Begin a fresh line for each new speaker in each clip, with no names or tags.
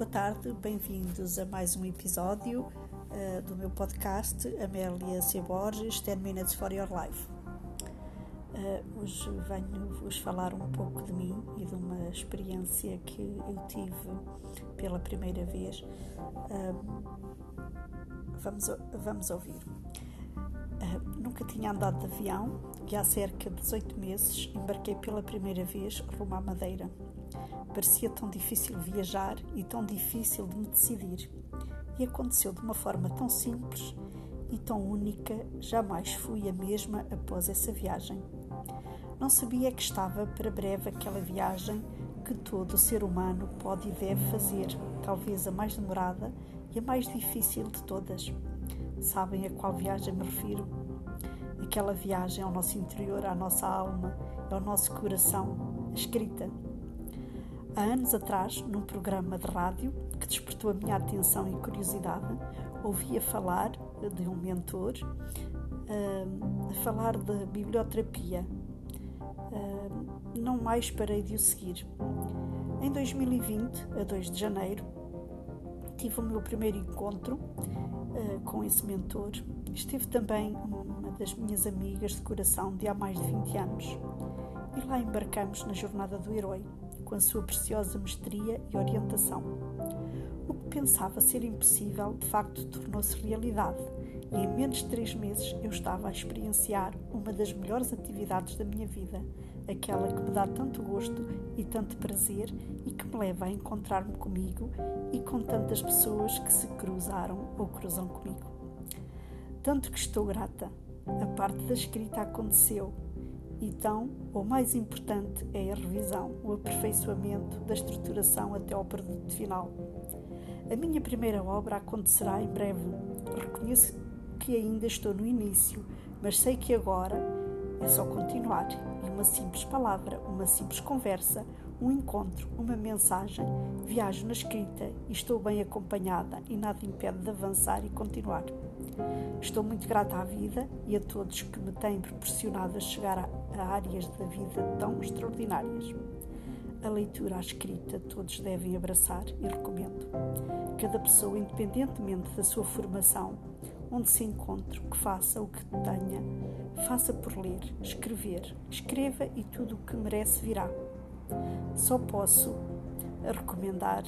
boa tarde, bem-vindos a mais um episódio uh, do meu podcast Amélia C. Borges, 10 Minutes for Your Life. Uh, hoje venho-vos falar um pouco de mim e de uma experiência que eu tive pela primeira vez. Uh, vamos, vamos ouvir. nunca tinha andado de avião e há cerca de 18 meses embarquei pela primeira vez rumo à Madeira Parecia tão difícil viajar e tão difícil de me decidir. E aconteceu de uma forma tão simples e tão única, jamais fui a mesma após essa viagem. Não sabia que estava para breve aquela viagem que todo ser humano pode e deve fazer, talvez a mais demorada e a mais difícil de todas. Sabem a qual viagem me refiro? Aquela viagem ao nosso interior, à nossa alma, ao nosso coração, escrita Há anos atrás, num programa de rádio que despertou a minha atenção e curiosidade, ouvia falar de um mentor uh, falar de biblioterapia. Uh, não mais parei de o seguir. Em 2020, a 2 de janeiro, tive o meu primeiro encontro uh, com esse mentor. Esteve também uma das minhas amigas de coração de há mais de 20 anos. E lá embarcamos na jornada do herói com a sua preciosa mestria e orientação. O que pensava ser impossível, de facto, tornou-se realidade, e em menos de três meses eu estava a experienciar uma das melhores atividades da minha vida, aquela que me dá tanto gosto e tanto prazer e que me leva a encontrar-me comigo e com tantas pessoas que se cruzaram ou cruzam comigo. Tanto que estou grata. A parte da escrita aconteceu então, o mais importante é a revisão, o aperfeiçoamento da estruturação até ao produto final. A minha primeira obra acontecerá em breve. Reconheço que ainda estou no início, mas sei que agora é só continuar. E uma simples palavra, uma simples conversa, um encontro, uma mensagem, viajo na escrita e estou bem acompanhada e nada impede de avançar e continuar. Estou muito grata à vida e a todos que me têm proporcionado a chegar a, áreas da vida tão extraordinárias. A leitura, a escrita, todos devem abraçar e recomendo. Cada pessoa, independentemente da sua formação, onde se encontre, que faça o que tenha, faça por ler, escrever, escreva e tudo o que merece virá. Só posso recomendar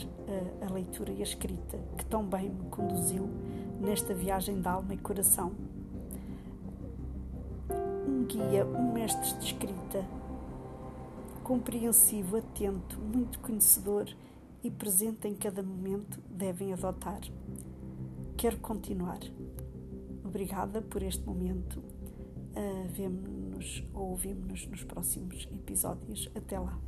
a, a leitura e a escrita, que tão bem me conduziu nesta viagem de alma e coração. Um guia, um mestre de escrita, compreensivo, atento, muito conhecedor e presente em cada momento, devem adotar. Quero continuar. Obrigada por este momento. Uh, Vemo-nos ou ouvimos-nos nos próximos episódios. Até lá.